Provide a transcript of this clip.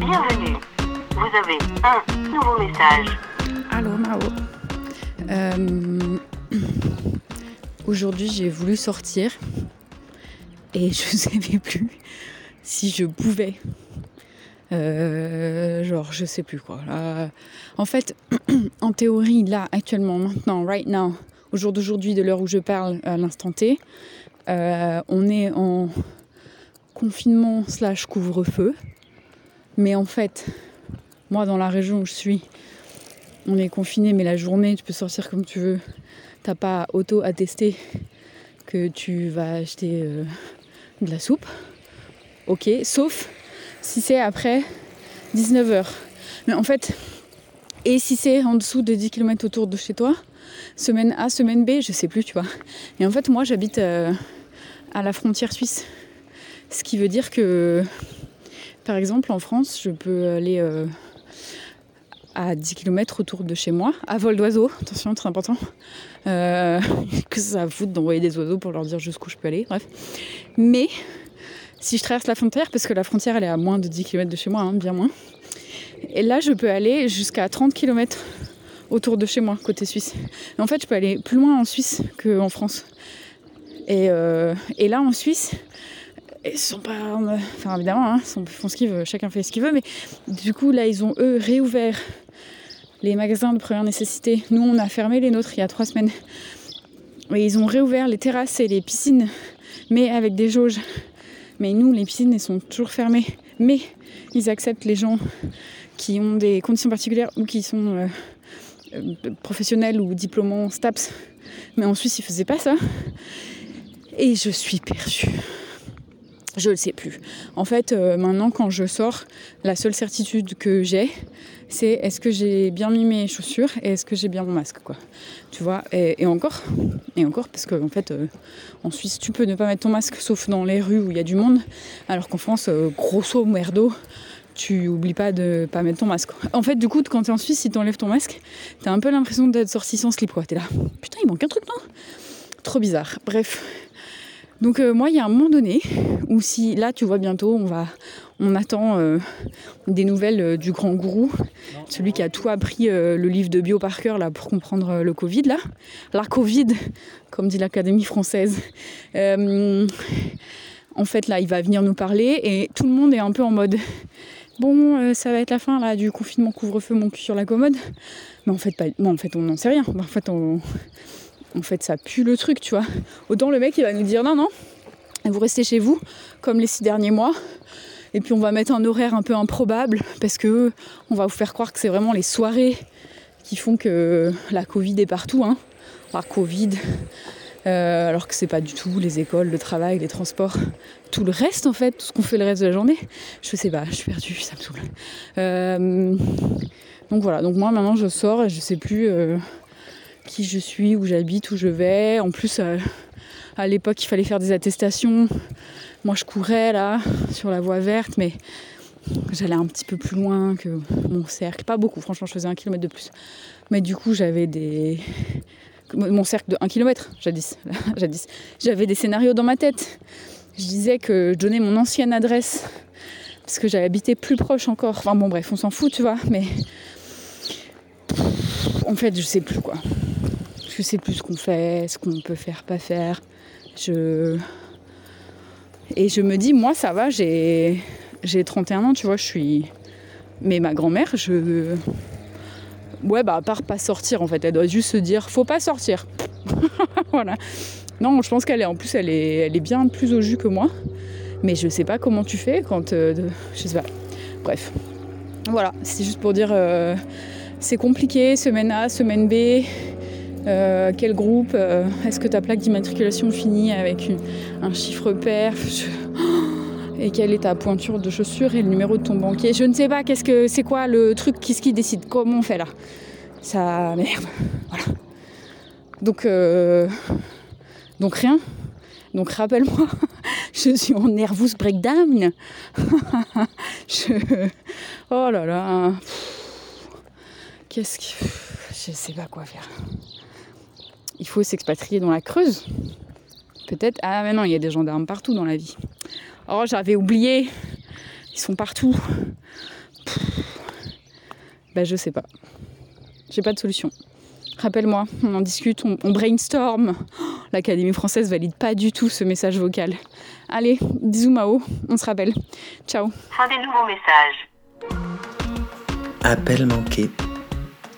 Bienvenue. Vous avez un nouveau message. Allô Mao. Euh, Aujourd'hui j'ai voulu sortir et je savais plus si je pouvais. Euh, genre je sais plus quoi. Là, en fait, en théorie, là, actuellement, maintenant, right now, au jour d'aujourd'hui, de l'heure où je parle, à l'instant T, euh, on est en confinement slash couvre-feu. Mais en fait, moi, dans la région où je suis, on est confiné, mais la journée, tu peux sortir comme tu veux. T'as pas auto-attesté que tu vas acheter euh, de la soupe. Ok, sauf si c'est après 19h. Mais en fait, et si c'est en dessous de 10 km autour de chez toi, semaine A, semaine B, je sais plus, tu vois. Et en fait, moi, j'habite euh, à la frontière suisse. Ce qui veut dire que, par exemple, en France, je peux aller euh, à 10 km autour de chez moi, à vol d'oiseau, attention, très important. Euh, que ça fout d'envoyer des oiseaux pour leur dire jusqu'où je peux aller, bref. Mais si je traverse la frontière, parce que la frontière elle est à moins de 10 km de chez moi, hein, bien moins, et là je peux aller jusqu'à 30 km autour de chez moi, côté suisse. En fait, je peux aller plus loin en Suisse qu'en France. Et, euh, et là, en Suisse, ils sont pas. Enfin, évidemment, hein, ils font ce qu'ils veulent, chacun fait ce qu'il veut, mais du coup, là, ils ont eux réouvert les magasins de première nécessité. Nous, on a fermé les nôtres il y a trois semaines. Mais ils ont réouvert les terrasses et les piscines, mais avec des jauges. Mais nous, les piscines, elles sont toujours fermées. Mais ils acceptent les gens qui ont des conditions particulières ou qui sont euh, euh, professionnels ou diplômants STAPS. Mais en Suisse, ils faisaient pas ça. Et je suis perdue. Je ne le sais plus. En fait, euh, maintenant, quand je sors, la seule certitude que j'ai, c'est est-ce que j'ai bien mis mes chaussures et est-ce que j'ai bien mon masque, quoi. Tu vois, et, encore, et encore, parce qu'en en fait, euh, en Suisse, tu peux ne pas mettre ton masque, sauf dans les rues où il y a du monde, alors qu'en France, euh, grosso merdo, tu oublies pas de pas mettre ton masque. En fait, du coup, quand t'es en Suisse, si t'enlèves ton masque, t'as un peu l'impression d'être sorti sans slip, quoi. T'es là, putain, il manque un truc, non? Trop bizarre. Bref. Donc euh, moi, il y a un moment donné où si là, tu vois bientôt, on va, on attend euh, des nouvelles euh, du grand gourou, celui qui a tout appris le livre de bio par cœur là pour comprendre le Covid là, la Covid, comme dit l'Académie française. En fait, là, il va venir nous parler et tout le monde est un peu en mode. Bon, ça va être la fin là du confinement couvre-feu, mon cul sur la commode. Mais en fait, pas, non, en fait, on n'en sait rien. En fait, on, en fait, ça pue le truc, tu vois. Autant le mec, il va nous dire non, non, vous restez chez vous, comme les six derniers mois. Et puis on va mettre un horaire un peu improbable parce que on va vous faire croire que c'est vraiment les soirées qui font que la Covid est partout. Hein. La Covid, euh, alors que c'est pas du tout les écoles, le travail, les transports, tout le reste en fait, tout ce qu'on fait le reste de la journée. Je sais pas, je suis perdue, ça me saoule. Euh, donc voilà, donc moi maintenant je sors et je sais plus euh, qui je suis, où j'habite, où je vais. En plus, euh, à l'époque, il fallait faire des attestations. Moi, je courais là sur la voie verte, mais j'allais un petit peu plus loin que mon cercle. Pas beaucoup, franchement, je faisais un kilomètre de plus. Mais du coup, j'avais des. Mon cercle de 1 km, jadis. jadis. J'avais des scénarios dans ma tête. Je disais que je donnais mon ancienne adresse parce que j'avais habité plus proche encore. Enfin bon, bref, on s'en fout, tu vois, mais. En fait, je sais plus quoi. Je sais plus ce qu'on fait, ce qu'on peut faire, pas faire. Je. Et je me dis, moi, ça va, j'ai j'ai 31 ans, tu vois, je suis. Mais ma grand-mère, je. Ouais, bah, à part pas sortir, en fait, elle doit juste se dire, faut pas sortir. voilà. Non, je pense qu'elle est, en plus, elle est, elle est bien plus au jus que moi. Mais je sais pas comment tu fais quand. euh, Je sais pas. Bref. Voilà, c'est juste pour dire. euh, c'est compliqué, semaine A, semaine B. Euh, quel groupe euh, Est-ce que ta plaque d'immatriculation finit avec un chiffre Je- et quelle est ta pointure de chaussure et le numéro de ton banquier. Je ne sais pas, qu'est-ce que c'est quoi le truc, qu'est-ce qui décide Comment on fait là Ça merde. Voilà. Donc, euh, donc rien. Donc rappelle-moi, je suis en nervous breakdown. je... Oh là là. Qu'est-ce que. Je sais pas quoi faire. Il faut s'expatrier dans la Creuse. Peut-être. Ah, mais non, il y a des gendarmes partout dans la vie. Oh, j'avais oublié. Ils sont partout. Bah je sais pas. J'ai pas de solution. Rappelle-moi, on en discute, on, on brainstorm. L'Académie française valide pas du tout ce message vocal. Allez, bisous Mao, on se rappelle. Ciao. Fin des nouveaux messages. Appel manqué.